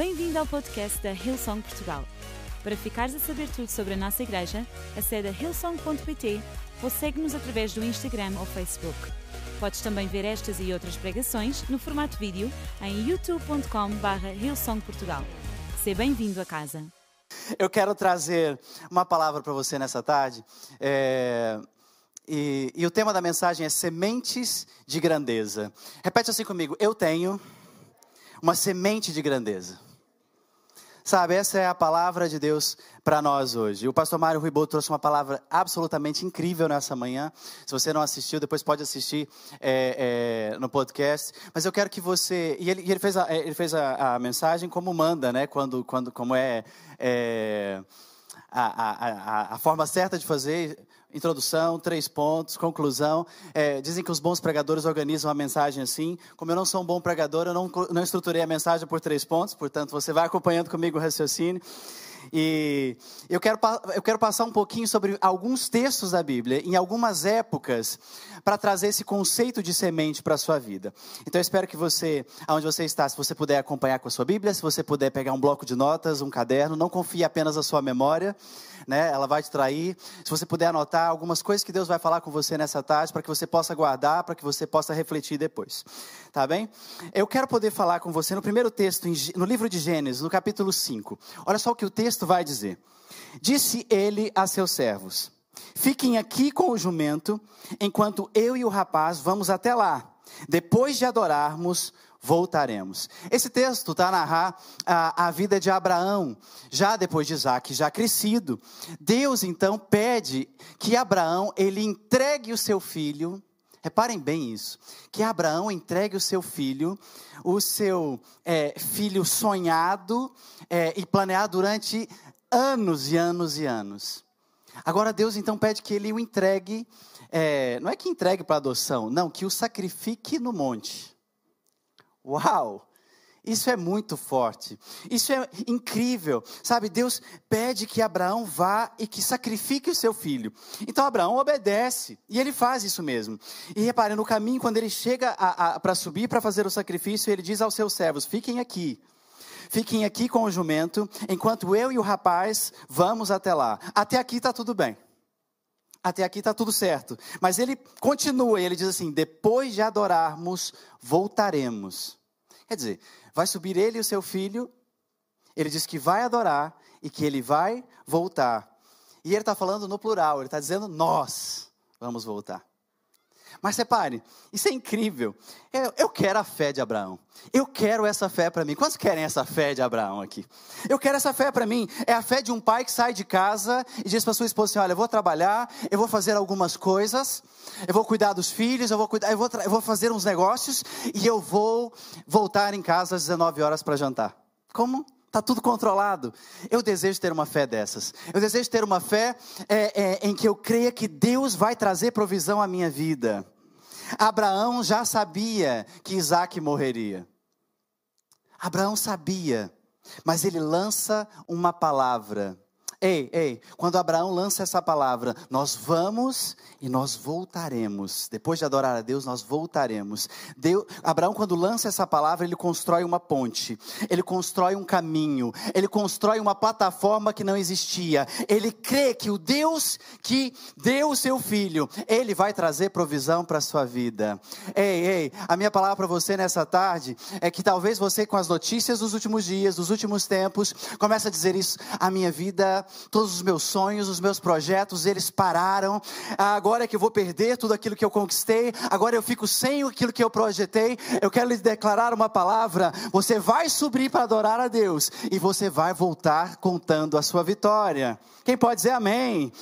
Bem-vindo ao podcast da Hillsong Portugal. Para ficares a saber tudo sobre a nossa igreja, acede a hillsong.pt ou segue-nos através do Instagram ou Facebook. Podes também ver estas e outras pregações no formato vídeo em youtube.com.br hillsongportugal. Seja bem-vindo a casa. Eu quero trazer uma palavra para você nessa tarde. É... E, e o tema da mensagem é sementes de grandeza. Repete assim comigo: Eu tenho uma semente de grandeza. Sabe, essa é a palavra de Deus para nós hoje. O pastor Mário Ribot trouxe uma palavra absolutamente incrível nessa manhã. Se você não assistiu, depois pode assistir é, é, no podcast. Mas eu quero que você. E ele, ele fez, a, ele fez a, a, mensagem como manda, né? Quando, quando, como é, é a, a, a forma certa de fazer introdução, três pontos, conclusão. É, dizem que os bons pregadores organizam a mensagem assim. Como eu não sou um bom pregador, eu não, não estruturei a mensagem por três pontos, portanto, você vai acompanhando comigo o raciocínio. E eu quero, eu quero passar um pouquinho sobre alguns textos da Bíblia, em algumas épocas, para trazer esse conceito de semente para a sua vida. Então eu espero que você, aonde você está, se você puder acompanhar com a sua Bíblia, se você puder pegar um bloco de notas, um caderno, não confie apenas na sua memória, né? ela vai te trair. Se você puder anotar algumas coisas que Deus vai falar com você nessa tarde, para que você possa guardar, para que você possa refletir depois. Tá bem? Eu quero poder falar com você no primeiro texto, no livro de Gênesis, no capítulo 5. Olha só o que o texto vai dizer. Disse ele a seus servos: Fiquem aqui com o jumento, enquanto eu e o rapaz vamos até lá. Depois de adorarmos, voltaremos. Esse texto está a narrar a, a, vida de Abraão, já depois de Isaac, já crescido. Deus então pede que Abraão ele entregue o seu filho. Reparem bem isso, que Abraão entregue o seu filho, o seu é, filho sonhado é, e planeado durante anos e anos e anos. Agora Deus então pede que ele o entregue, é, não é que entregue para adoção, não, que o sacrifique no monte. Uau! Isso é muito forte. Isso é incrível. Sabe, Deus pede que Abraão vá e que sacrifique o seu filho. Então Abraão obedece e ele faz isso mesmo. E repare, no caminho, quando ele chega para subir para fazer o sacrifício, ele diz aos seus servos: Fiquem aqui. Fiquem aqui com o jumento, enquanto eu e o rapaz vamos até lá. Até aqui está tudo bem. Até aqui está tudo certo. Mas ele continua e ele diz assim: depois de adorarmos, voltaremos. Quer dizer, vai subir ele e o seu filho. Ele diz que vai adorar e que ele vai voltar. E ele está falando no plural, ele está dizendo nós vamos voltar. Mas repare, isso é incrível. Eu, eu, quero a fé de Abraão. Eu quero essa fé para mim. Quantos querem essa fé de Abraão aqui? Eu quero essa fé para mim. É a fé de um pai que sai de casa e diz para sua esposa assim: Olha, eu vou trabalhar, eu vou fazer algumas coisas, eu vou cuidar dos filhos, eu vou, cuidar, eu vou, eu vou fazer uns negócios e eu vou voltar em casa às 19 horas para jantar. Como? Está tudo controlado. Eu desejo ter uma fé dessas. Eu desejo ter uma fé é, é, em que eu creia que Deus vai trazer provisão à minha vida. Abraão já sabia que Isaac morreria. Abraão sabia, mas ele lança uma palavra Ei, ei, quando Abraão lança essa palavra, nós vamos e nós voltaremos. Depois de adorar a Deus, nós voltaremos. Abraão, quando lança essa palavra, ele constrói uma ponte, ele constrói um caminho, ele constrói uma plataforma que não existia. Ele crê que o Deus que deu o seu filho, ele vai trazer provisão para a sua vida. Ei, ei, a minha palavra para você nessa tarde é que talvez você, com as notícias dos últimos dias, dos últimos tempos, comece a dizer isso: a minha vida todos os meus sonhos, os meus projetos, eles pararam. Agora é que eu vou perder tudo aquilo que eu conquistei, agora eu fico sem aquilo que eu projetei. Eu quero lhe declarar uma palavra: você vai subir para adorar a Deus e você vai voltar contando a sua vitória. Quem pode dizer amém?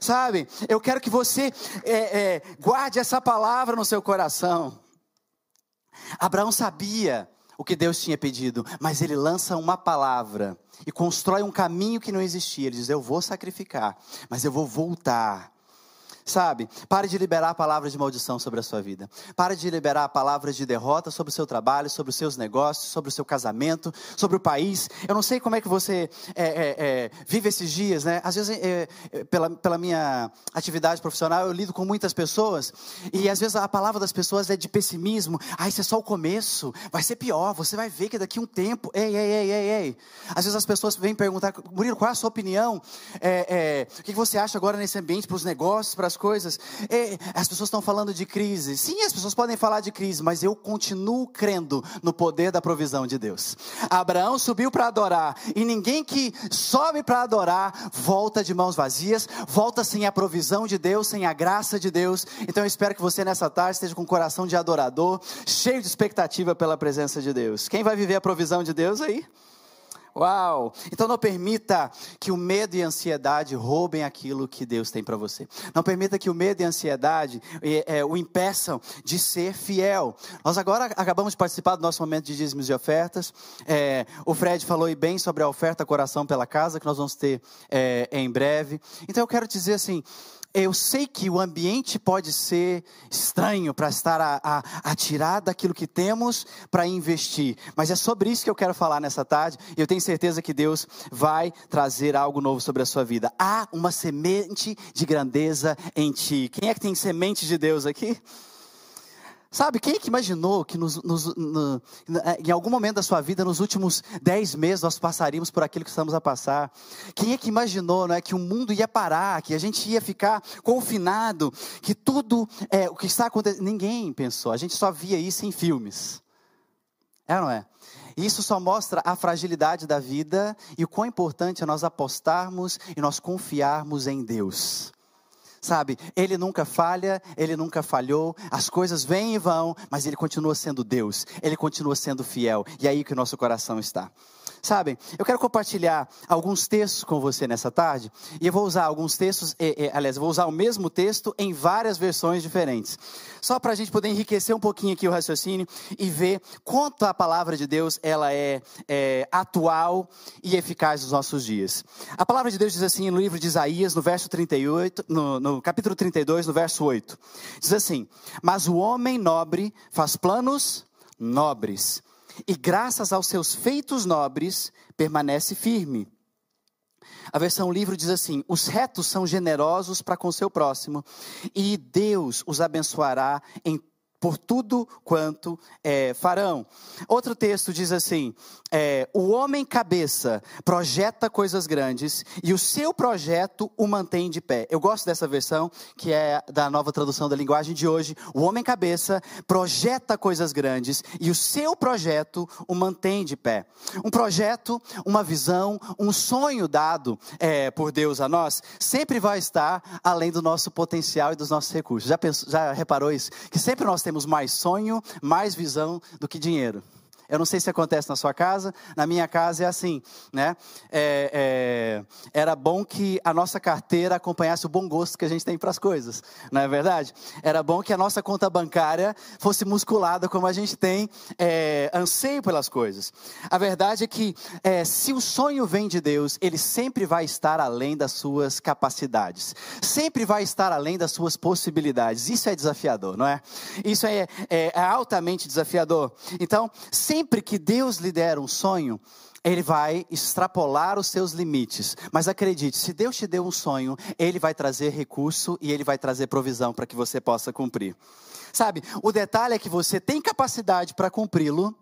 Sabe, eu quero que você é, é, guarde essa palavra no seu coração. Abraão sabia o que Deus tinha pedido, mas ele lança uma palavra e constrói um caminho que não existia. Ele diz: Eu vou sacrificar, mas eu vou voltar. Sabe? Pare de liberar palavras de maldição sobre a sua vida. Pare de liberar palavras de derrota sobre o seu trabalho, sobre os seus negócios, sobre o seu casamento, sobre o país. Eu não sei como é que você é, é, é, vive esses dias, né? Às vezes, é, é, pela, pela minha atividade profissional, eu lido com muitas pessoas e às vezes a palavra das pessoas é de pessimismo. Ah, isso é só o começo, vai ser pior, você vai ver que daqui a um tempo. Ei, ei, ei, ei, ei. Às vezes as pessoas vêm perguntar, Murilo, qual é a sua opinião? É, o que você acha agora nesse ambiente para os negócios, para as coisas. E as pessoas estão falando de crise. Sim, as pessoas podem falar de crise, mas eu continuo crendo no poder da provisão de Deus. Abraão subiu para adorar, e ninguém que sobe para adorar volta de mãos vazias, volta sem a provisão de Deus, sem a graça de Deus. Então eu espero que você nessa tarde esteja com o coração de adorador, cheio de expectativa pela presença de Deus. Quem vai viver a provisão de Deus aí? Uau! Então não permita que o medo e a ansiedade roubem aquilo que Deus tem para você. Não permita que o medo e a ansiedade é, é, o impeçam de ser fiel. Nós agora acabamos de participar do nosso momento de dízimos e ofertas. É, o Fred falou bem sobre a oferta coração pela casa que nós vamos ter é, em breve. Então eu quero dizer assim eu sei que o ambiente pode ser estranho para estar a, a, a, tirar daquilo que temos para investir, mas é sobre isso que eu quero falar nessa tarde. E eu tenho certeza que Deus vai trazer algo novo sobre a sua vida. Há uma semente de grandeza em ti. Quem é que tem semente de Deus aqui? Sabe, quem é que imaginou que nos, nos, no, em algum momento da sua vida, nos últimos dez meses, nós passaríamos por aquilo que estamos a passar? Quem é que imaginou é, que o mundo ia parar, que a gente ia ficar confinado, que tudo é, o que está acontecendo? Ninguém pensou, a gente só via isso em filmes. É ou não é? Isso só mostra a fragilidade da vida e o quão importante é nós apostarmos e nós confiarmos em Deus. Sabe, ele nunca falha, ele nunca falhou, as coisas vêm e vão, mas ele continua sendo Deus, ele continua sendo fiel, e é aí que o nosso coração está. Sabem, eu quero compartilhar alguns textos com você nessa tarde, e eu vou usar alguns textos, e, e, aliás, eu vou usar o mesmo texto em várias versões diferentes, só para a gente poder enriquecer um pouquinho aqui o raciocínio e ver quanto a palavra de Deus ela é, é atual e eficaz nos nossos dias. A palavra de Deus diz assim no livro de Isaías, no verso 38, no, no capítulo 32, no verso 8, diz assim: Mas o homem nobre faz planos nobres e graças aos seus feitos nobres permanece firme. A versão livro diz assim: os retos são generosos para com seu próximo, e Deus os abençoará em por tudo quanto é, farão. Outro texto diz assim: é, o homem cabeça projeta coisas grandes e o seu projeto o mantém de pé. Eu gosto dessa versão, que é da nova tradução da linguagem de hoje. O homem cabeça projeta coisas grandes e o seu projeto o mantém de pé. Um projeto, uma visão, um sonho dado é, por Deus a nós sempre vai estar além do nosso potencial e dos nossos recursos. Já, pensou, já reparou isso? Que sempre nós temos temos mais sonho, mais visão do que dinheiro. Eu não sei se acontece na sua casa, na minha casa é assim, né? É, é, era bom que a nossa carteira acompanhasse o bom gosto que a gente tem para as coisas, não é verdade? Era bom que a nossa conta bancária fosse musculada como a gente tem é, anseio pelas coisas. A verdade é que é, se o sonho vem de Deus, ele sempre vai estar além das suas capacidades, sempre vai estar além das suas possibilidades. Isso é desafiador, não é? Isso é, é, é altamente desafiador. Então, sempre sempre que Deus lhe der um sonho, ele vai extrapolar os seus limites. Mas acredite, se Deus te deu um sonho, ele vai trazer recurso e ele vai trazer provisão para que você possa cumprir. Sabe, o detalhe é que você tem capacidade para cumpri-lo,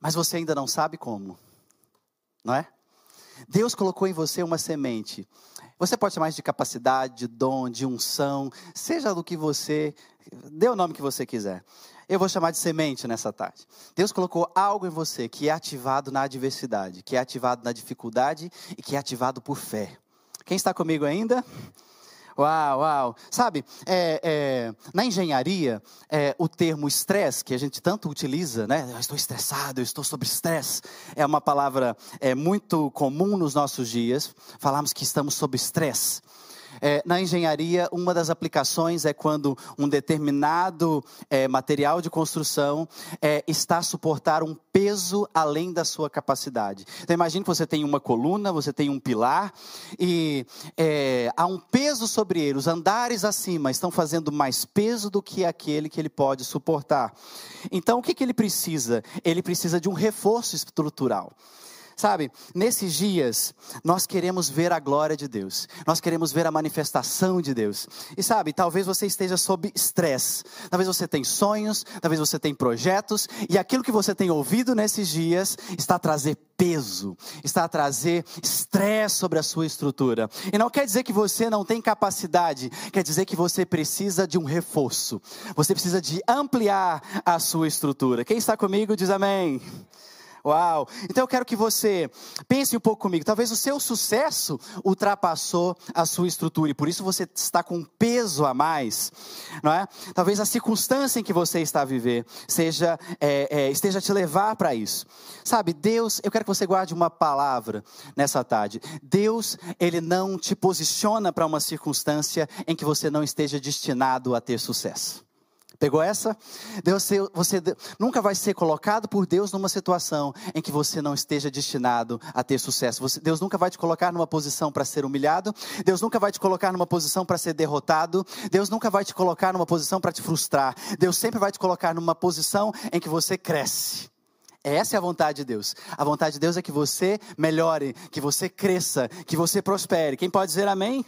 mas você ainda não sabe como. Não é? Deus colocou em você uma semente. Você pode chamar de capacidade, de dom, de unção, seja do que você, dê o nome que você quiser. Eu vou chamar de semente nessa tarde. Deus colocou algo em você que é ativado na adversidade, que é ativado na dificuldade e que é ativado por fé. Quem está comigo ainda? Uau, uau. Sabe, é, é, na engenharia, é, o termo estresse, que a gente tanto utiliza, né? Eu estou estressado, eu estou sob estresse, é uma palavra é, muito comum nos nossos dias. Falamos que estamos sob estresse. É, na engenharia, uma das aplicações é quando um determinado é, material de construção é, está a suportar um peso além da sua capacidade. Então, imagine que você tem uma coluna, você tem um pilar, e é, há um peso sobre ele. Os andares acima estão fazendo mais peso do que aquele que ele pode suportar. Então, o que, que ele precisa? Ele precisa de um reforço estrutural. Sabe, nesses dias, nós queremos ver a glória de Deus, nós queremos ver a manifestação de Deus. E sabe, talvez você esteja sob estresse, talvez você tenha sonhos, talvez você tenha projetos, e aquilo que você tem ouvido nesses dias está a trazer peso, está a trazer estresse sobre a sua estrutura. E não quer dizer que você não tem capacidade, quer dizer que você precisa de um reforço, você precisa de ampliar a sua estrutura. Quem está comigo diz amém. Uau! Então eu quero que você pense um pouco comigo. Talvez o seu sucesso ultrapassou a sua estrutura e por isso você está com um peso a mais, não é? Talvez a circunstância em que você está a viver seja é, é, esteja a te levar para isso. Sabe, Deus, eu quero que você guarde uma palavra nessa tarde. Deus, ele não te posiciona para uma circunstância em que você não esteja destinado a ter sucesso. Pegou essa? Deus, você nunca vai ser colocado por Deus numa situação em que você não esteja destinado a ter sucesso. Você, Deus nunca vai te colocar numa posição para ser humilhado. Deus nunca vai te colocar numa posição para ser derrotado. Deus nunca vai te colocar numa posição para te frustrar. Deus sempre vai te colocar numa posição em que você cresce. Essa é a vontade de Deus. A vontade de Deus é que você melhore, que você cresça, que você prospere. Quem pode dizer amém?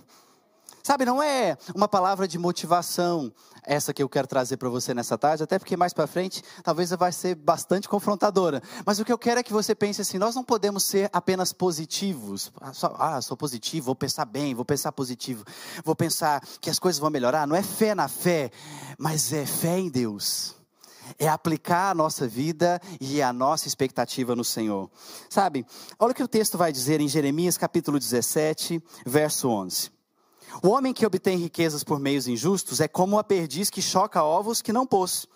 Sabe, não é uma palavra de motivação essa que eu quero trazer para você nessa tarde, até porque mais para frente talvez vai ser bastante confrontadora. Mas o que eu quero é que você pense assim: nós não podemos ser apenas positivos. Ah, ah, sou positivo, vou pensar bem, vou pensar positivo, vou pensar que as coisas vão melhorar. Não é fé na fé, mas é fé em Deus é aplicar a nossa vida e a nossa expectativa no Senhor. Sabe, olha o que o texto vai dizer em Jeremias capítulo 17, verso 11. O homem que obtém riquezas por meios injustos é como a perdiz que choca ovos que não pôs.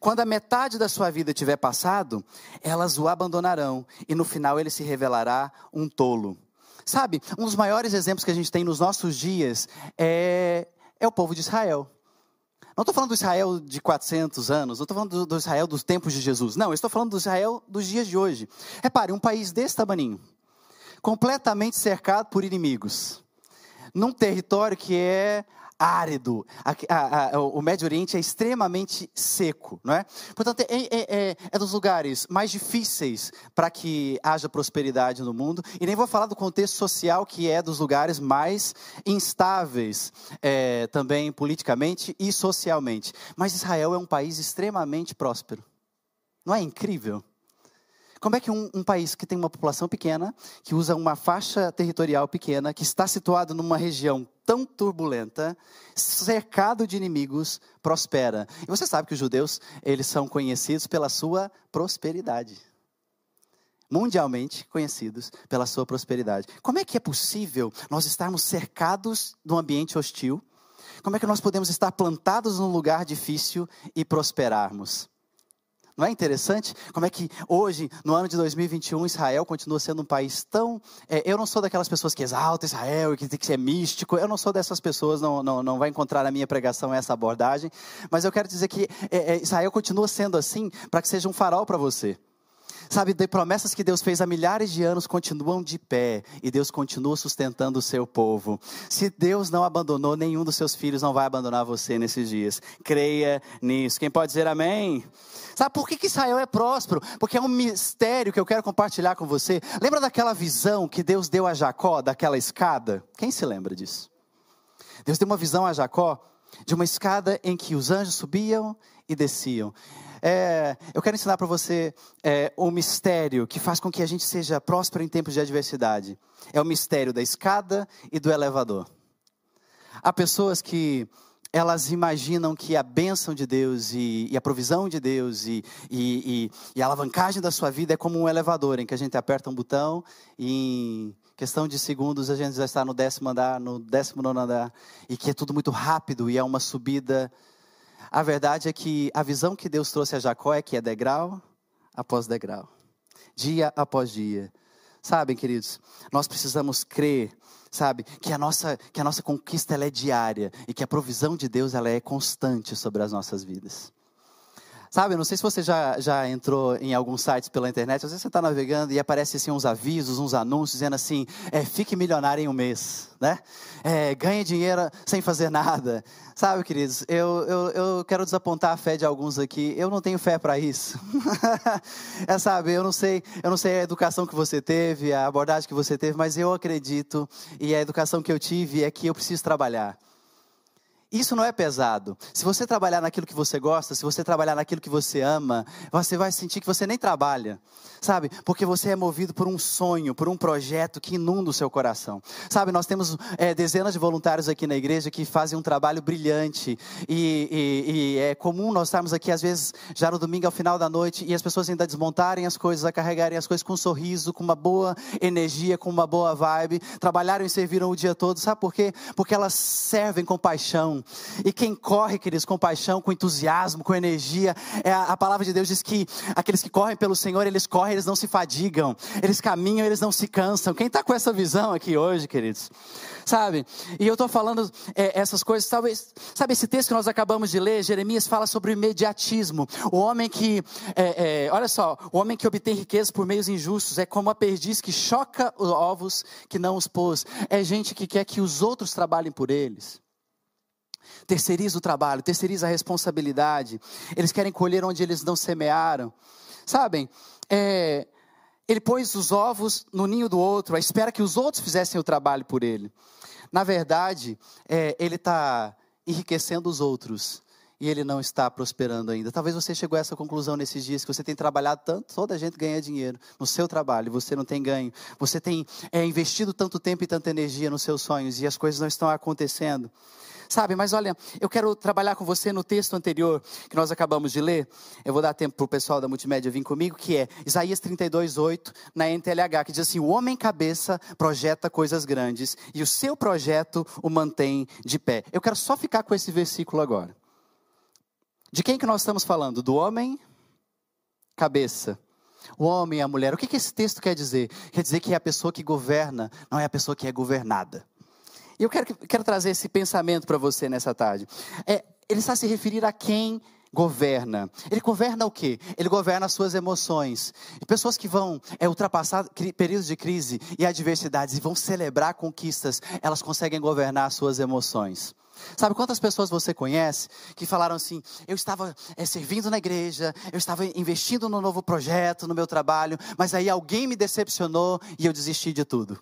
Quando a metade da sua vida tiver passado, elas o abandonarão e no final ele se revelará um tolo. Sabe, um dos maiores exemplos que a gente tem nos nossos dias é, é o povo de Israel. Não estou falando do Israel de 400 anos, não estou falando do, do, Israel dos tempos de Jesus. Não, eu estou falando do Israel dos dias de hoje. Repare, um país desse tamanho, completamente cercado por inimigos num território que é árido. A, a, a, o Médio Oriente é extremamente seco, não é? Portanto, é, é, é, é dos lugares mais difíceis para que haja prosperidade no mundo. E nem vou falar do contexto social, que é dos lugares mais instáveis é, também politicamente e socialmente. Mas Israel é um país extremamente próspero. Não é incrível? Como é que um, um, país que tem uma população pequena, que usa uma faixa territorial pequena, que está situado numa região tão turbulenta, cercado de inimigos, prospera? E você sabe que os judeus, eles são conhecidos pela sua prosperidade. Mundialmente conhecidos pela sua prosperidade. Como é que é possível nós estarmos cercados de um ambiente hostil? Como é que nós podemos estar plantados num lugar difícil e prosperarmos? Não é interessante como é que hoje, no ano de 2021, Israel continua sendo um país tão. É, eu não sou daquelas pessoas que exaltam Israel e que tem que ser místico. Eu não sou dessas pessoas, não, não, não vai encontrar na minha pregação essa abordagem. Mas eu quero dizer que é, é, Israel continua sendo assim para que seja um farol para você. Sabe, de promessas que Deus fez há milhares de anos continuam de pé e Deus continua sustentando o seu povo. Se Deus não abandonou, nenhum dos seus filhos não vai abandonar você nesses dias. Creia nisso. Quem pode dizer amém? Sabe por que, que Israel é próspero? Porque é um mistério que eu quero compartilhar com você. Lembra daquela visão que Deus deu a Jacó, daquela escada? Quem se lembra disso? Deus deu uma visão a Jacó de uma escada em que os anjos subiam e desciam. É, eu quero ensinar para você é, um mistério que faz com que a gente seja próspero em tempos de adversidade. É o mistério da escada e do elevador. Há pessoas que elas imaginam que a bênção de Deus e, e a provisão de Deus e, e, e, a alavancagem da sua vida é como um elevador em que a gente aperta um botão e em questão de segundos a gente já está no décimo andar, no décimo nono andar e que é tudo muito rápido e é uma subida a verdade é que a visão que Deus trouxe a Jacó é que é degrau após degrau, dia após dia, Sabem, queridos, nós precisamos crer, sabe, que a nossa, que a nossa conquista ela é diária e que a provisão de Deus ela é constante sobre as nossas vidas. Sabe, não sei se você já, já entrou em alguns sites pela internet, às vezes você está navegando e aparece assim uns avisos, uns anúncios dizendo assim, é, fique milionário em um mês, né? É, ganhe dinheiro sem fazer nada. Sabe, queridos, eu, eu, eu quero desapontar a fé de alguns aqui, eu não tenho fé para isso. é, sabe, eu não sei, eu não sei a educação que você teve, a abordagem que você teve, mas eu acredito e a educação que eu tive é que eu preciso trabalhar. Isso não é pesado. Se você trabalhar naquilo que você gosta, se você trabalhar naquilo que você ama, você vai sentir que você nem trabalha, sabe? Porque você é movido por um sonho, por um projeto que inunda o seu coração. Sabe, nós temos é, dezenas de voluntários aqui na igreja que fazem um trabalho brilhante e, e, e, é comum nós estarmos aqui às vezes já no domingo ao final da noite e as pessoas ainda desmontarem as coisas, a carregarem as coisas com um sorriso, com uma boa energia, com uma boa vibe, trabalharam e serviram o dia todo. Sabe por quê? Porque elas servem com paixão e quem corre, queridos, com paixão, com entusiasmo, com energia, é a, palavra de Deus diz que aqueles que correm pelo Senhor, eles correm, eles não se fadigam, eles caminham, eles não se cansam. Quem está com essa visão aqui hoje, queridos? Sabe? E eu estou falando é, essas coisas, talvez, sabe esse texto que nós acabamos de ler, Jeremias fala sobre o imediatismo. O homem que, é, é, olha só, o homem que obtém riqueza por meios injustos é como a perdiz que choca os ovos que não os pôs. É gente que quer que os outros trabalhem por eles terceiriza o trabalho, terceiriza a responsabilidade. Eles querem colher onde eles não semearam. Sabem, é, ele pôs os ovos no ninho do outro, à espera que os outros fizessem o trabalho por ele. Na verdade, é, ele está enriquecendo os outros e ele não está prosperando ainda. Talvez você chegou a essa conclusão nesses dias que você tem trabalhado tanto, toda a gente ganha dinheiro no seu trabalho, você não tem ganho. Você tem é, investido tanto tempo e tanta energia nos seus sonhos e as coisas não estão acontecendo. Sabe, mas olha, eu quero trabalhar com você no texto anterior que nós acabamos de ler. Eu vou dar tempo para o pessoal da multimédia vir comigo, que é Isaías 32, 8, na NTLH, que diz assim: O homem cabeça projeta coisas grandes e o seu projeto o mantém de pé. Eu quero só ficar com esse versículo agora. De quem que nós estamos falando? Do homem cabeça. O homem e a mulher. O que, que esse texto quer dizer? Quer dizer que é a pessoa que governa, não é a pessoa que é governada. E eu quero, quero trazer esse pensamento para você nessa tarde. É, ele está se referindo a quem governa. Ele governa o quê? Ele governa as suas emoções. Pessoas que vão é, ultrapassar períodos de crise e adversidades e vão celebrar conquistas, elas conseguem governar as suas emoções. Sabe quantas pessoas você conhece que falaram assim: eu estava é, servindo na igreja, eu estava investindo no novo projeto, no meu trabalho, mas aí alguém me decepcionou e eu desisti de tudo.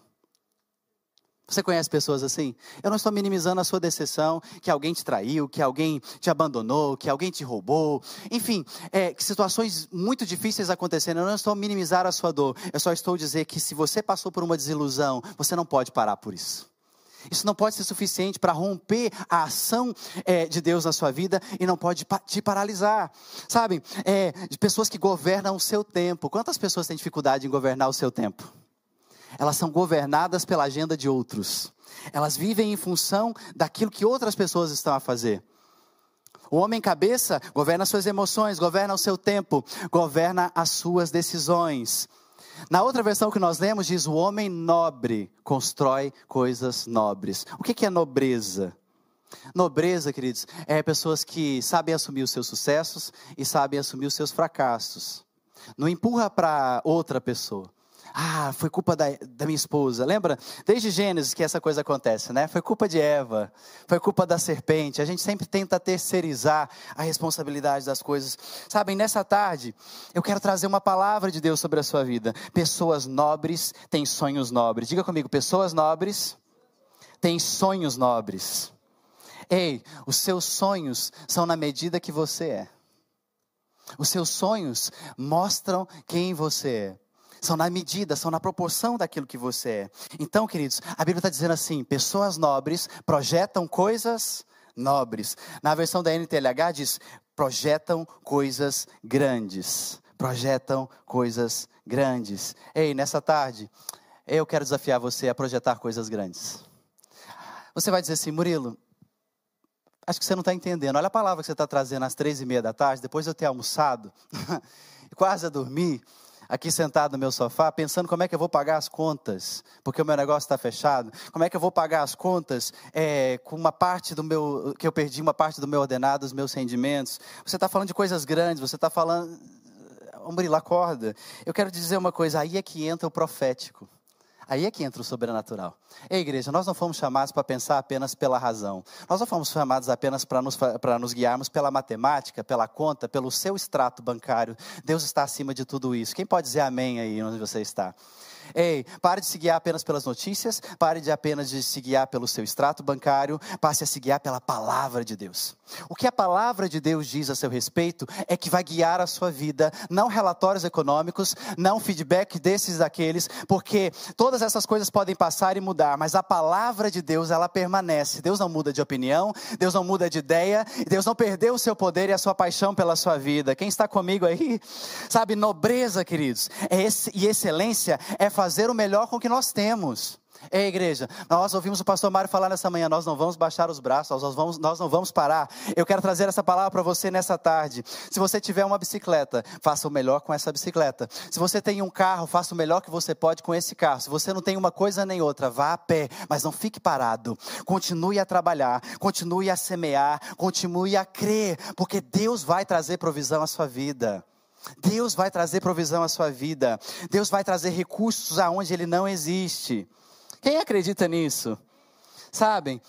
Você conhece pessoas assim? Eu não estou minimizando a sua decepção, que alguém te traiu, que alguém te abandonou, que alguém te roubou. Enfim, é, situações muito difíceis acontecendo. Eu não estou minimizar a sua dor. Eu só estou dizer que se você passou por uma desilusão, você não pode parar por isso. Isso não pode ser suficiente para romper a ação é, de Deus na sua vida e não pode te paralisar. Sabe, é, de pessoas que governam o seu tempo. Quantas pessoas têm dificuldade em governar o seu tempo? Elas são governadas pela agenda de outros. Elas vivem em função daquilo que outras pessoas estão a fazer. O homem cabeça governa suas emoções, governa o seu tempo, governa as suas decisões. Na outra versão que nós lemos, diz: o homem nobre constrói coisas nobres. O que é nobreza? Nobreza, queridos, é pessoas que sabem assumir os seus sucessos e sabem assumir os seus fracassos. Não empurra para outra pessoa. Ah, foi culpa da, da, minha esposa. Lembra? Desde Gênesis que essa coisa acontece, né? Foi culpa de Eva, foi culpa da serpente. A gente sempre tenta terceirizar a responsabilidade das coisas. Sabem, nessa tarde, eu quero trazer uma palavra de Deus sobre a sua vida. Pessoas nobres têm sonhos nobres. Diga comigo, pessoas nobres têm sonhos nobres. Ei, os seus sonhos são na medida que você é. Os seus sonhos mostram quem você é são na medida, são na proporção daquilo que você é. Então, queridos, a Bíblia está dizendo assim: pessoas nobres projetam coisas nobres. Na versão da NTLH diz: projetam coisas grandes. Projetam coisas grandes. Ei, nessa tarde, eu quero desafiar você a projetar coisas grandes. Você vai dizer assim, Murilo, acho que você não está entendendo. Olha a palavra que você está trazendo às três e meia da tarde, depois de eu ter almoçado, quase a dormir. Aqui sentado no meu sofá, pensando como é que eu vou pagar as contas, porque o meu negócio está fechado. Como é que eu vou pagar as contas é, com uma parte do meu, que eu perdi uma parte do meu ordenado, dos meus rendimentos. Você está falando de coisas grandes, você está falando, Ombrila, acorda. Eu quero dizer uma coisa, aí é que entra o profético. Aí é que entra o sobrenatural. Ei, igreja, nós não fomos chamados para pensar apenas pela razão. Nós não fomos chamados apenas para nos, nos guiarmos pela matemática, pela conta, pelo seu extrato bancário. Deus está acima de tudo isso. Quem pode dizer amém aí onde você está? Ei, pare de se guiar apenas pelas notícias, pare de apenas de se guiar pelo seu extrato bancário, passe a se guiar pela palavra de Deus. O que a palavra de Deus diz a seu respeito é que vai guiar a sua vida, não relatórios econômicos, não feedback desses daqueles, porque todas essas coisas podem passar e mudar, mas a palavra de Deus, ela permanece. Deus não muda de opinião, Deus não muda de ideia, Deus não perdeu o seu poder e a sua paixão pela sua vida. Quem está comigo aí? Sabe, nobreza, queridos, é esse, e excelência é fazer o melhor com o que nós temos. Ei, igreja, nós ouvimos o pastor Mário falar nessa manhã, nós não vamos baixar os braços, nós, vamos, nós não vamos parar. Eu quero trazer essa palavra para você nessa tarde. Se você tiver uma bicicleta, faça o melhor com essa bicicleta. Se você tem um carro, faça o melhor que você pode com esse carro. Se você não tem uma coisa nem outra, vá a pé, mas não fique parado. Continue a trabalhar, continue a semear, continue a crer, porque Deus vai trazer provisão à sua vida. Deus vai trazer provisão à sua vida. Deus vai trazer recursos aonde ele não existe. Quem acredita nisso? Sabem?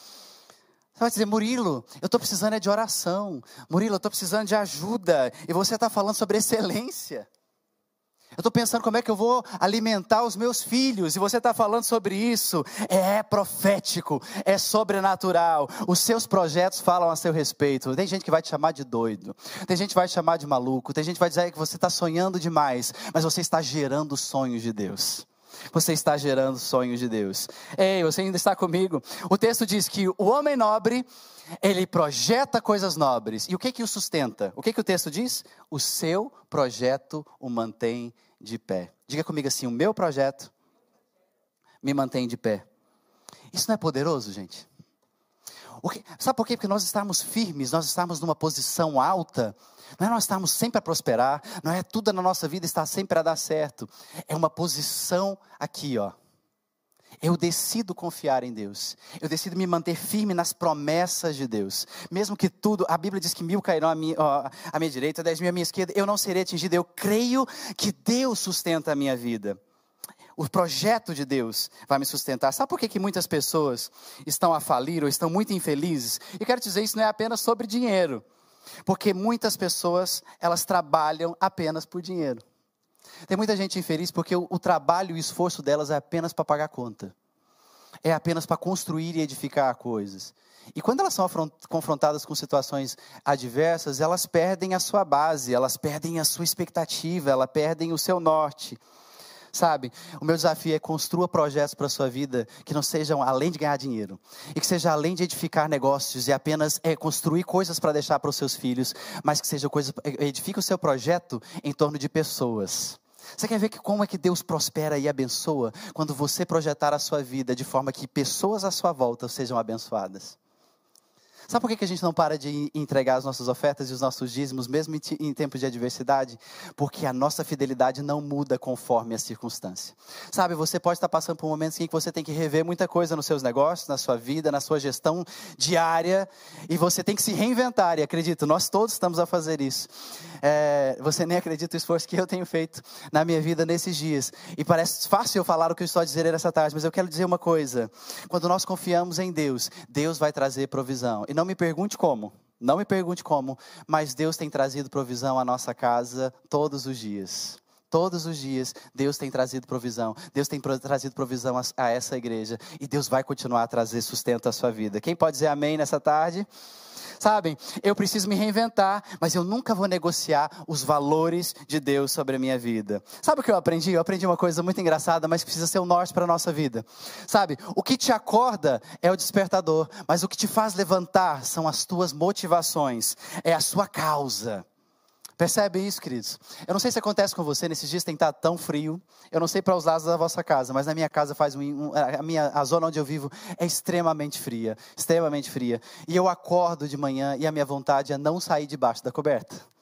Você vai dizer, Murilo, eu estou precisando é de oração. Murilo, eu estou precisando de ajuda. E você está falando sobre excelência. Eu estou pensando como é que eu vou alimentar os meus filhos, e você está falando sobre isso. É profético, é sobrenatural. Os seus projetos falam a seu respeito. Tem gente que vai te chamar de doido, tem gente que vai te chamar de maluco, tem gente que vai dizer que você está sonhando demais, mas você está gerando sonhos de Deus. Você está gerando sonhos de Deus. Ei, você ainda está comigo? O texto diz que o homem nobre, ele projeta coisas nobres. E o que que o sustenta? O que que o texto diz? O seu projeto o mantém de pé. Diga comigo assim: o meu projeto me mantém de pé. Isso não é poderoso, gente? Sabe por quê? Porque nós estamos firmes, nós estamos numa posição alta. Não é nós estamos sempre a prosperar, não é tudo na nossa vida está sempre a dar certo. É uma posição aqui, ó. Eu decido confiar em Deus. Eu decido me manter firme nas promessas de Deus. Mesmo que tudo, a Bíblia diz que mil cairão à minha, ó, à minha direita, dez mil à minha esquerda, eu não serei atingido. Eu creio que Deus sustenta a minha vida. O projeto de Deus vai me sustentar. Sabe por que, que muitas pessoas estão a falir ou estão muito infelizes? E quero dizer, isso não é apenas sobre dinheiro. Porque muitas pessoas, elas trabalham apenas por dinheiro. Tem muita gente infeliz porque o, o trabalho e o esforço delas é apenas para pagar conta. É apenas para construir e edificar coisas. E quando elas são confrontadas com situações adversas, elas perdem a sua base, elas perdem a sua expectativa, elas perdem o seu norte. Sabe, o meu desafio é construa projetos para a sua vida que não sejam além de ganhar dinheiro. E que seja além de edificar negócios e apenas é, construir coisas para deixar para os seus filhos, mas que seja coisa, é, edifique o seu projeto em torno de pessoas. Você quer ver que como é que Deus prospera e abençoa quando você projetar a sua vida de forma que pessoas à sua volta sejam abençoadas? Sabe por que a gente não para de entregar as nossas ofertas e os nossos dízimos, mesmo em tempos de adversidade? Porque a nossa fidelidade não muda conforme a circunstância. Sabe, você pode estar passando por momentos em que você tem que rever muita coisa nos seus negócios, na sua vida, na sua gestão diária, e você tem que se reinventar, e acredito, nós todos estamos a fazer isso. É, você nem acredita o esforço que eu tenho feito na minha vida nesses dias. E parece fácil eu falar o que eu estou a dizer nessa tarde, mas eu quero dizer uma coisa: quando nós confiamos em Deus, Deus vai trazer provisão. E não me pergunte como, não me pergunte como, mas Deus tem trazido provisão à nossa casa todos os dias. Todos os dias, Deus tem trazido provisão. Deus tem trazido provisão a, a essa igreja. E Deus vai continuar a trazer sustento à sua vida. Quem pode dizer amém nessa tarde? Sabem, eu preciso me reinventar, mas eu nunca vou negociar os valores de Deus sobre a minha vida. Sabe o que eu aprendi? Eu aprendi uma coisa muito engraçada, mas precisa ser o norte para a nossa vida. Sabe, o que te acorda é o despertador, mas o que te faz levantar são as tuas motivações, é a sua causa. Percebe isso, queridos? Eu não sei se acontece com você, nesses dias tem estado tão frio. Eu não sei para os lados da vossa casa, mas na minha casa faz um, um, a minha a zona onde eu vivo é extremamente fria, extremamente fria. E eu acordo de manhã e a minha vontade é não sair debaixo da coberta.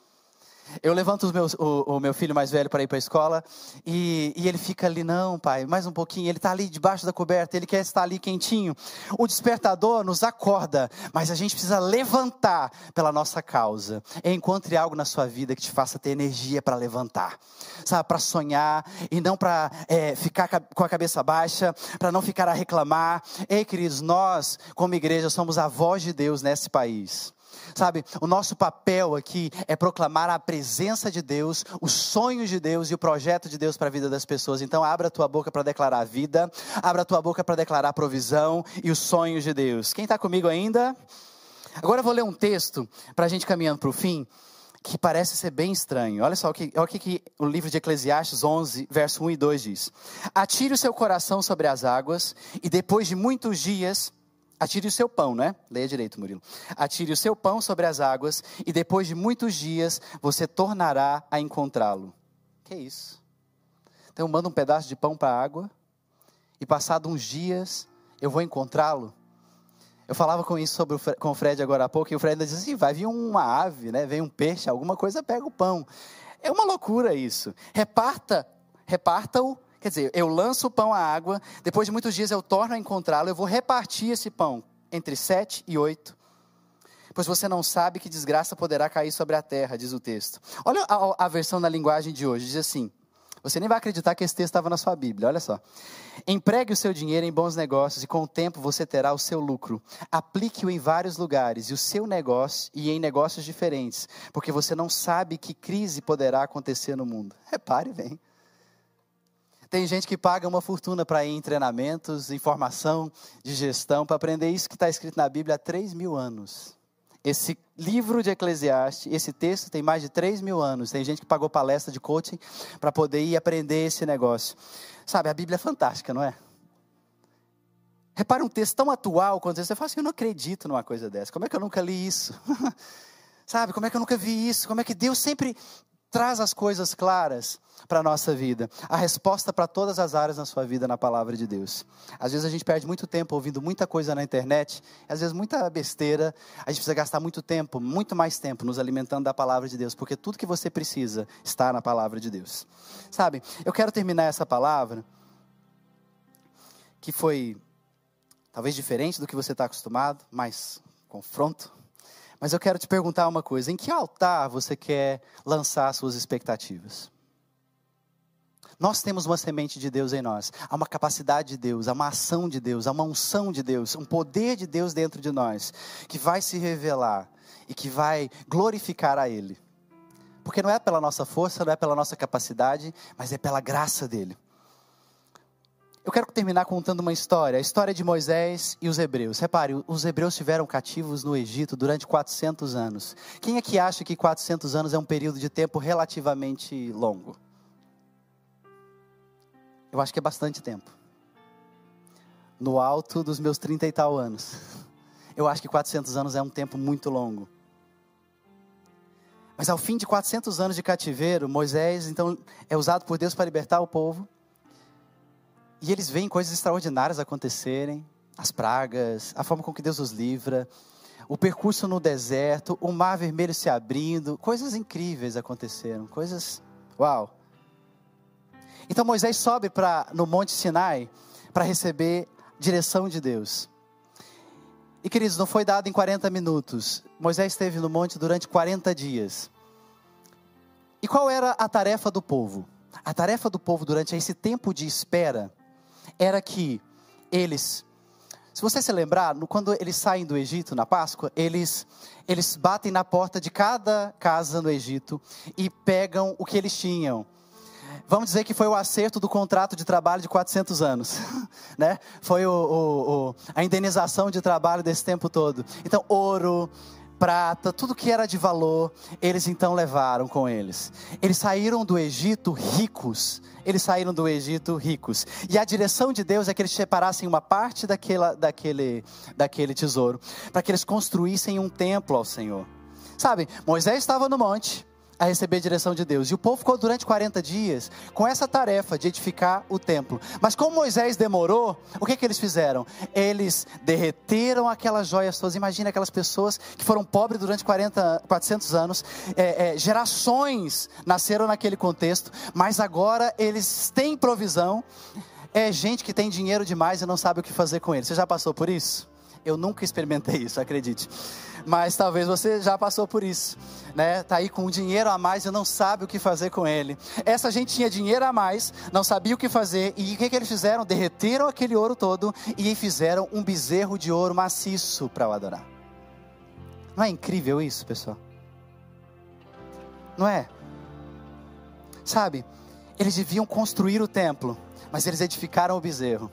Eu levanto o, o, meu filho mais velho para ir para a escola e, e, ele fica ali, não, pai, mais um pouquinho. Ele está ali debaixo da coberta, ele quer estar ali quentinho. O despertador nos acorda, mas a gente precisa levantar pela nossa causa. Encontre algo na sua vida que te faça ter energia para levantar, sabe, para sonhar e não para é, ficar com a cabeça baixa, para não ficar a reclamar. Ei, queridos, nós, como igreja, somos a voz de Deus nesse país. Sabe, o nosso papel aqui é proclamar a presença de Deus, os sonhos de Deus e o projeto de Deus para a vida das pessoas. Então, abra a tua boca para declarar a vida, abra a tua boca para declarar a provisão e os sonhos de Deus. Quem está comigo ainda? Agora eu vou ler um texto para a gente caminhando para o fim, que parece ser bem estranho. Olha só o que, olha o que o livro de Eclesiastes 11, verso 1 e 2 diz: Atire o seu coração sobre as águas, e depois de muitos dias Atire o seu pão, né? Leia direito, Murilo. Atire o seu pão sobre as águas e depois de muitos dias você tornará a encontrá-lo. Que isso? Então manda um pedaço de pão para a água e passado uns dias eu vou encontrá-lo. Eu falava com isso sobre o, com o Fred agora há pouco e o Fred disse assim: vai vir uma ave, né? Vem um peixe, alguma coisa pega o pão. É uma loucura isso. Reparta, reparta-o Quer dizer, eu lanço o pão à água, depois de muitos dias eu torno a encontrá-lo, eu vou repartir esse pão entre sete e oito. Pois você não sabe que desgraça poderá cair sobre a terra, diz o texto. Olha a, a versão da linguagem de hoje, diz assim. Você nem vai acreditar que esse texto estava na sua Bíblia, olha só. Empregue o seu dinheiro em bons negócios e com o tempo você terá o seu lucro. Aplique-o em vários lugares e o seu negócio e em negócios diferentes, porque você não sabe que crise poderá acontecer no mundo. Repare bem. Tem gente que paga uma fortuna para ir em treinamentos, em formação de gestão, para aprender isso que está escrito na Bíblia há 3 mil anos. Esse livro de Eclesiastes, esse texto tem mais de 3 mil anos. Tem gente que pagou palestra de coaching para poder ir aprender esse negócio. Sabe, a Bíblia é fantástica, não é? Repare um texto tão atual quanto. Você fala assim: eu não acredito numa coisa dessa. Como é que eu nunca li isso? Sabe, como é que eu nunca vi isso? Como é que Deus sempre traz as coisas claras para a nossa vida. A resposta para todas as áreas na sua vida na palavra de Deus. Às vezes a gente perde muito tempo ouvindo muita coisa na internet, às vezes muita besteira. A gente precisa gastar muito tempo, muito mais tempo nos alimentando da palavra de Deus, porque tudo que você precisa está na palavra de Deus. Sabe, eu quero terminar essa palavra, que foi talvez diferente do que você está acostumado, mas confronto mas eu quero te perguntar uma coisa: em que altar você quer lançar suas expectativas? Nós temos uma semente de Deus em nós, há uma capacidade de Deus, há uma ação de Deus, há uma unção de Deus, um poder de Deus dentro de nós, que vai se revelar e que vai glorificar a Ele. Porque não é pela nossa força, não é pela nossa capacidade, mas é pela graça dEle. Eu quero terminar contando uma história, a história de Moisés e os hebreus. Repare, os hebreus estiveram cativos no Egito durante 400 anos. Quem é que acha que 400 anos é um período de tempo relativamente longo? Eu acho que é bastante tempo. No alto dos meus 30 e tal anos. Eu acho que 400 anos é um tempo muito longo. Mas ao fim de 400 anos de cativeiro, Moisés então é usado por Deus para libertar o povo. E eles veem coisas extraordinárias acontecerem, as pragas, a forma com que Deus os livra, o percurso no deserto, o mar vermelho se abrindo, coisas incríveis aconteceram, coisas, uau. Então Moisés sobe para no Monte Sinai para receber direção de Deus. E queridos, não foi dado em 40 minutos. Moisés esteve no monte durante 40 dias. E qual era a tarefa do povo? A tarefa do povo durante esse tempo de espera era que eles, se você se lembrar, quando eles saem do Egito na Páscoa, eles, eles batem na porta de cada casa no Egito e pegam o que eles tinham. Vamos dizer que foi o acerto do contrato de trabalho de 400 anos, né? Foi o, o, o, a indenização de trabalho desse tempo todo. Então, ouro, prata, tudo que era de valor, eles então levaram com eles. Eles saíram do Egito ricos. Eles saíram do Egito ricos. E a direção de Deus é que eles separassem uma parte daquela, daquele, daquele tesouro, para que eles construíssem um templo ao Senhor. Sabe, Moisés estava no monte, a receber a direção de Deus. E o povo ficou durante 40 dias com essa tarefa de edificar o templo. Mas como Moisés demorou, o que, que eles fizeram? Eles derreteram aquelas joias todas. Imagina aquelas pessoas que foram pobres durante 40, 400 anos, é, é, gerações nasceram naquele contexto, mas agora eles têm provisão. É gente que tem dinheiro demais e não sabe o que fazer com ele. Você já passou por isso? Eu nunca experimentei isso, acredite. Mas talvez você já passou por isso, né? Tá aí com dinheiro a mais e não sabe o que fazer com ele. Essa gente tinha dinheiro a mais, não sabia o que fazer e o que, que eles fizeram? Derreteram aquele ouro todo e fizeram um bezerro de ouro maciço para o adorar. Não é incrível isso, pessoal? Não é? Sabe? Eles deviam construir o templo, mas eles edificaram o bezerro.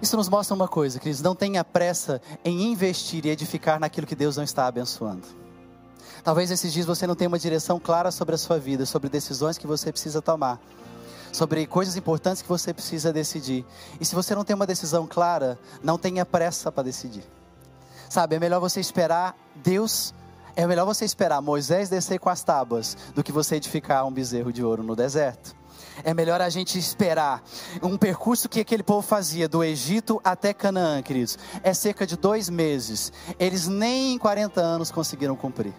Isso nos mostra uma coisa, queridos: não tenha pressa em investir e edificar naquilo que Deus não está abençoando. Talvez esses dias você não tenha uma direção clara sobre a sua vida, sobre decisões que você precisa tomar, sobre coisas importantes que você precisa decidir. E se você não tem uma decisão clara, não tenha pressa para decidir. Sabe, é melhor você esperar Deus, é melhor você esperar Moisés descer com as tábuas do que você edificar um bezerro de ouro no deserto. É melhor a gente esperar. Um percurso que aquele povo fazia do Egito até Canaã, queridos, é cerca de dois meses. Eles nem em 40 anos conseguiram cumprir.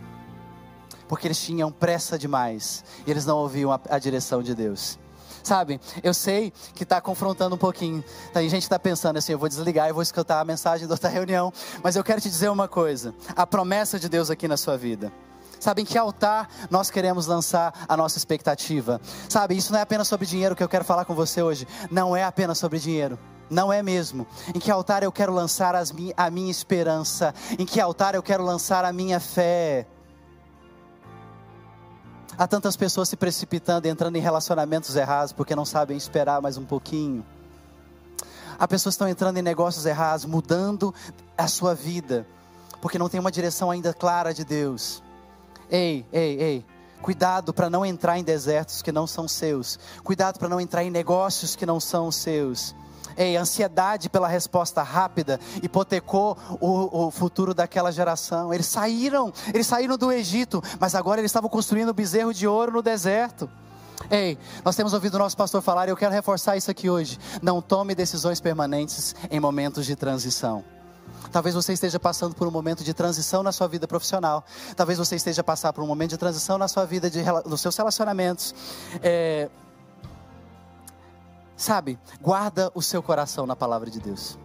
Porque eles tinham pressa demais. E eles não ouviam a, a direção de Deus. Sabe, eu sei que está confrontando um pouquinho. Tem gente que está pensando assim: eu vou desligar e vou escutar a mensagem da outra reunião. Mas eu quero te dizer uma coisa: a promessa de Deus aqui na sua vida Sabe em que altar nós queremos lançar a nossa expectativa? Sabe, isso não é apenas sobre dinheiro que eu quero falar com você hoje. Não é apenas sobre dinheiro. Não é mesmo. Em que altar eu quero lançar mi a minha esperança? Em que altar eu quero lançar a minha fé? Há tantas pessoas se precipitando entrando em relacionamentos errados porque não sabem esperar mais um pouquinho. Há pessoas que estão entrando em negócios errados, mudando a sua vida, porque não tem uma direção ainda clara de Deus. Ei, ei, ei. Cuidado para não entrar em desertos que não são seus. Cuidado para não entrar em negócios que não são seus. Ei, ansiedade pela resposta rápida hipotecou o, o, futuro daquela geração. Eles saíram, eles saíram do Egito, mas agora eles estavam construindo o bezerro de ouro no deserto. Ei, nós temos ouvido o nosso pastor falar e eu quero reforçar isso aqui hoje. Não tome decisões permanentes em momentos de transição. Talvez você esteja passando por um momento de transição na sua vida profissional. Talvez você esteja passando por um momento de transição na sua vida, de, nos seus relacionamentos. É... Sabe, guarda o seu coração na palavra de Deus.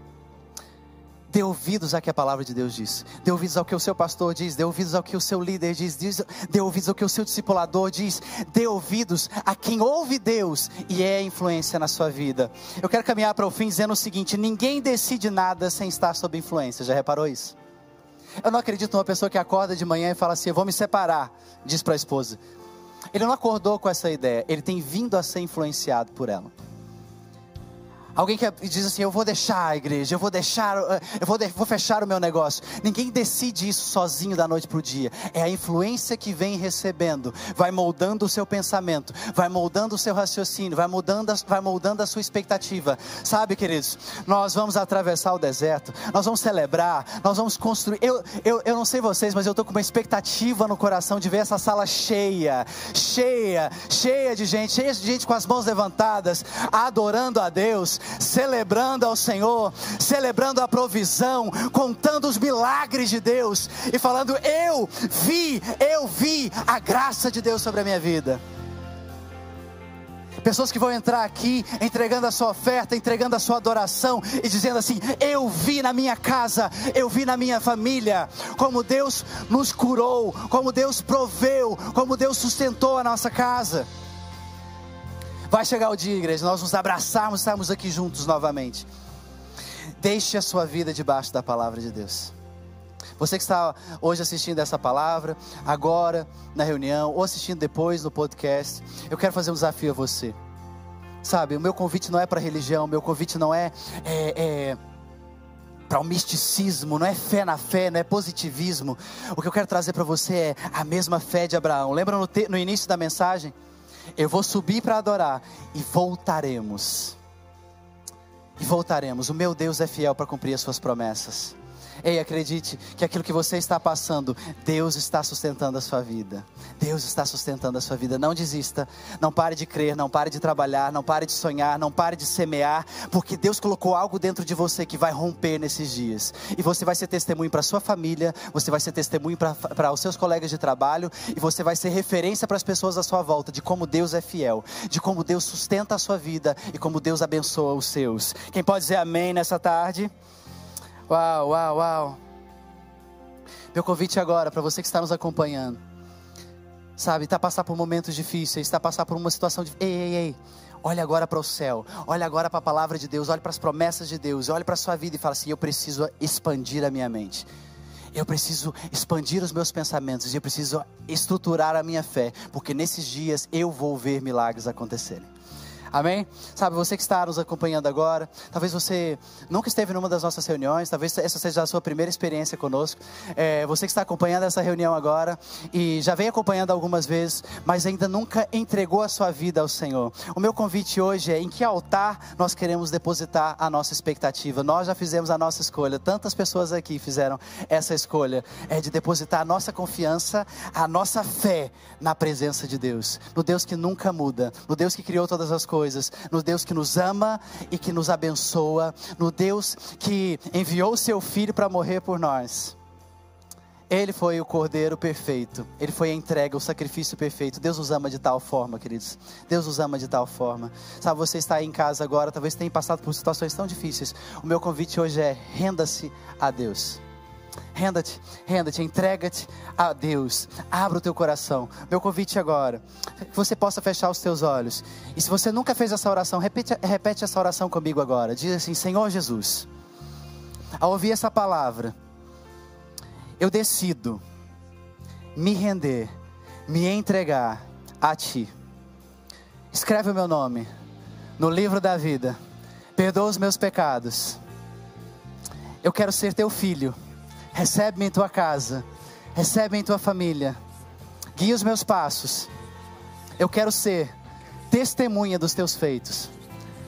Dê ouvidos ao que a palavra de Deus diz. Dê ouvidos ao que o seu pastor diz. Dê ouvidos ao que o seu líder diz. Dê ouvidos ao que o seu discipulador diz. Dê ouvidos a quem ouve Deus e é influência na sua vida. Eu quero caminhar para o fim dizendo o seguinte: ninguém decide nada sem estar sob influência. Já reparou isso? Eu não acredito numa pessoa que acorda de manhã e fala assim: Eu vou me separar, diz para a esposa. Ele não acordou com essa ideia, ele tem vindo a ser influenciado por ela. Alguém que diz assim: Eu vou deixar a igreja, eu vou deixar, eu vou, de, vou fechar o meu negócio. Ninguém decide isso sozinho da noite para o dia. É a influência que vem recebendo, vai moldando o seu pensamento, vai moldando o seu raciocínio, vai moldando, vai moldando a sua expectativa. Sabe, queridos, nós vamos atravessar o deserto, nós vamos celebrar, nós vamos construir. Eu, eu, eu não sei vocês, mas eu estou com uma expectativa no coração de ver essa sala cheia, cheia, cheia de gente, cheia de gente com as mãos levantadas, adorando a Deus celebrando ao Senhor, celebrando a provisão, contando os milagres de Deus e falando: Eu vi, eu vi a graça de Deus sobre a minha vida. Pessoas que vão entrar aqui entregando a sua oferta, entregando a sua adoração e dizendo assim: Eu vi na minha casa, eu vi na minha família, como Deus nos curou, como Deus proveu, como Deus sustentou a nossa casa. Vai chegar o dia, igreja, nós nos abraçarmos, estarmos aqui juntos novamente. Deixe a sua vida debaixo da palavra de Deus. Você que está hoje assistindo essa palavra, agora na reunião, ou assistindo depois no podcast, eu quero fazer um desafio a você. Sabe, o meu convite não é para religião, o meu convite não é, é, é para o misticismo, não é fé na fé, não é positivismo. O que eu quero trazer para você é a mesma fé de Abraão. Lembra no, te, no início da mensagem? Eu vou subir para adorar e voltaremos. E voltaremos. O meu Deus é fiel para cumprir as suas promessas. Ei, acredite que aquilo que você está passando, Deus está sustentando a sua vida. Deus está sustentando a sua vida. Não desista, não pare de crer, não pare de trabalhar, não pare de sonhar, não pare de semear, porque Deus colocou algo dentro de você que vai romper nesses dias. E você vai ser testemunho para sua família, você vai ser testemunho para os seus colegas de trabalho e você vai ser referência para as pessoas à sua volta de como Deus é fiel, de como Deus sustenta a sua vida e como Deus abençoa os seus. Quem pode dizer amém nessa tarde? Uau, uau, uau. Meu convite agora para você que está nos acompanhando. Sabe, está passar por momentos difíceis, está passar por uma situação de. Ei, ei, ei. Olha agora para o céu, olha agora para a palavra de Deus, olha para as promessas de Deus, olha para a sua vida e fala assim: eu preciso expandir a minha mente. Eu preciso expandir os meus pensamentos e eu preciso estruturar a minha fé, porque nesses dias eu vou ver milagres acontecerem. Amém? Sabe, você que está nos acompanhando agora, talvez você nunca esteve numa das nossas reuniões, talvez essa seja a sua primeira experiência conosco. É, você que está acompanhando essa reunião agora e já vem acompanhando algumas vezes, mas ainda nunca entregou a sua vida ao Senhor. O meu convite hoje é em que altar nós queremos depositar a nossa expectativa. Nós já fizemos a nossa escolha, tantas pessoas aqui fizeram essa escolha, é de depositar a nossa confiança, a nossa fé na presença de Deus, no Deus que nunca muda, no Deus que criou todas as coisas coisas, no Deus que nos ama e que nos abençoa, no Deus que enviou o seu filho para morrer por nós. Ele foi o cordeiro perfeito. Ele foi a entrega, o sacrifício perfeito. Deus nos ama de tal forma, queridos. Deus nos ama de tal forma. Sabe, você está aí em casa agora, talvez tenha passado por situações tão difíceis. O meu convite hoje é: renda-se a Deus. Renda-te, renda-te, entrega-te a Deus. Abra o teu coração. Meu convite agora, que você possa fechar os teus olhos. E se você nunca fez essa oração, repete, repete essa oração comigo agora. Diz assim: Senhor Jesus, ao ouvir essa palavra, eu decido me render, me entregar a Ti. Escreve o meu nome no livro da vida. Perdoa os meus pecados. Eu quero ser teu filho Recebe-me em tua casa, recebe-me em tua família, guia os meus passos. Eu quero ser testemunha dos teus feitos,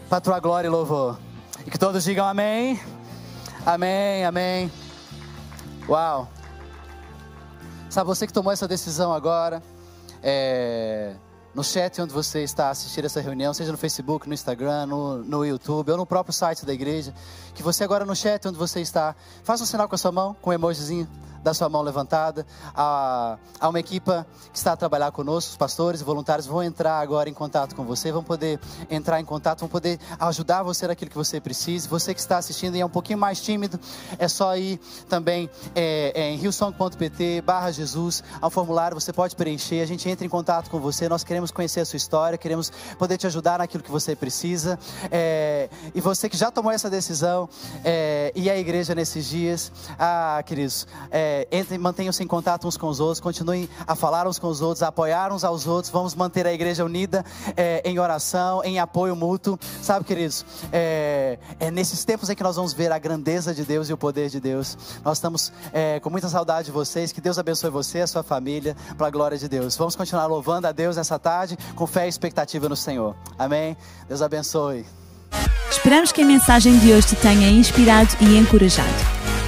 para tua glória e louvor. E que todos digam amém, amém, amém. Uau! Sabe, você que tomou essa decisão agora, é, no chat onde você está assistindo essa reunião, seja no Facebook, no Instagram, no, no YouTube ou no próprio site da igreja, que você agora no chat onde você está, faça um sinal com a sua mão, com um emojizinho da sua mão levantada. Há, há uma equipa que está a trabalhar conosco, os pastores e voluntários vão entrar agora em contato com você, vão poder entrar em contato, vão poder ajudar você naquilo que você precisa. Você que está assistindo e é um pouquinho mais tímido, é só ir também é, é, em riosong.pt barra Jesus, ao formulário você pode preencher, a gente entra em contato com você, nós queremos conhecer a sua história, queremos poder te ajudar naquilo que você precisa. É, e você que já tomou essa decisão é, e a igreja nesses dias, ah, queridos, é, é, mantenham-se em contato uns com os outros, continuem a falar uns com os outros, a apoiar uns aos outros. Vamos manter a igreja unida é, em oração, em apoio mútuo. Sabe, queridos, é, é, nesses tempos em que nós vamos ver a grandeza de Deus e o poder de Deus. Nós estamos é, com muita saudade de vocês. Que Deus abençoe você e a sua família, para a glória de Deus. Vamos continuar louvando a Deus nessa tarde, com fé e expectativa no Senhor. Amém? Deus abençoe. Esperamos que a mensagem de hoje te tenha inspirado e encorajado.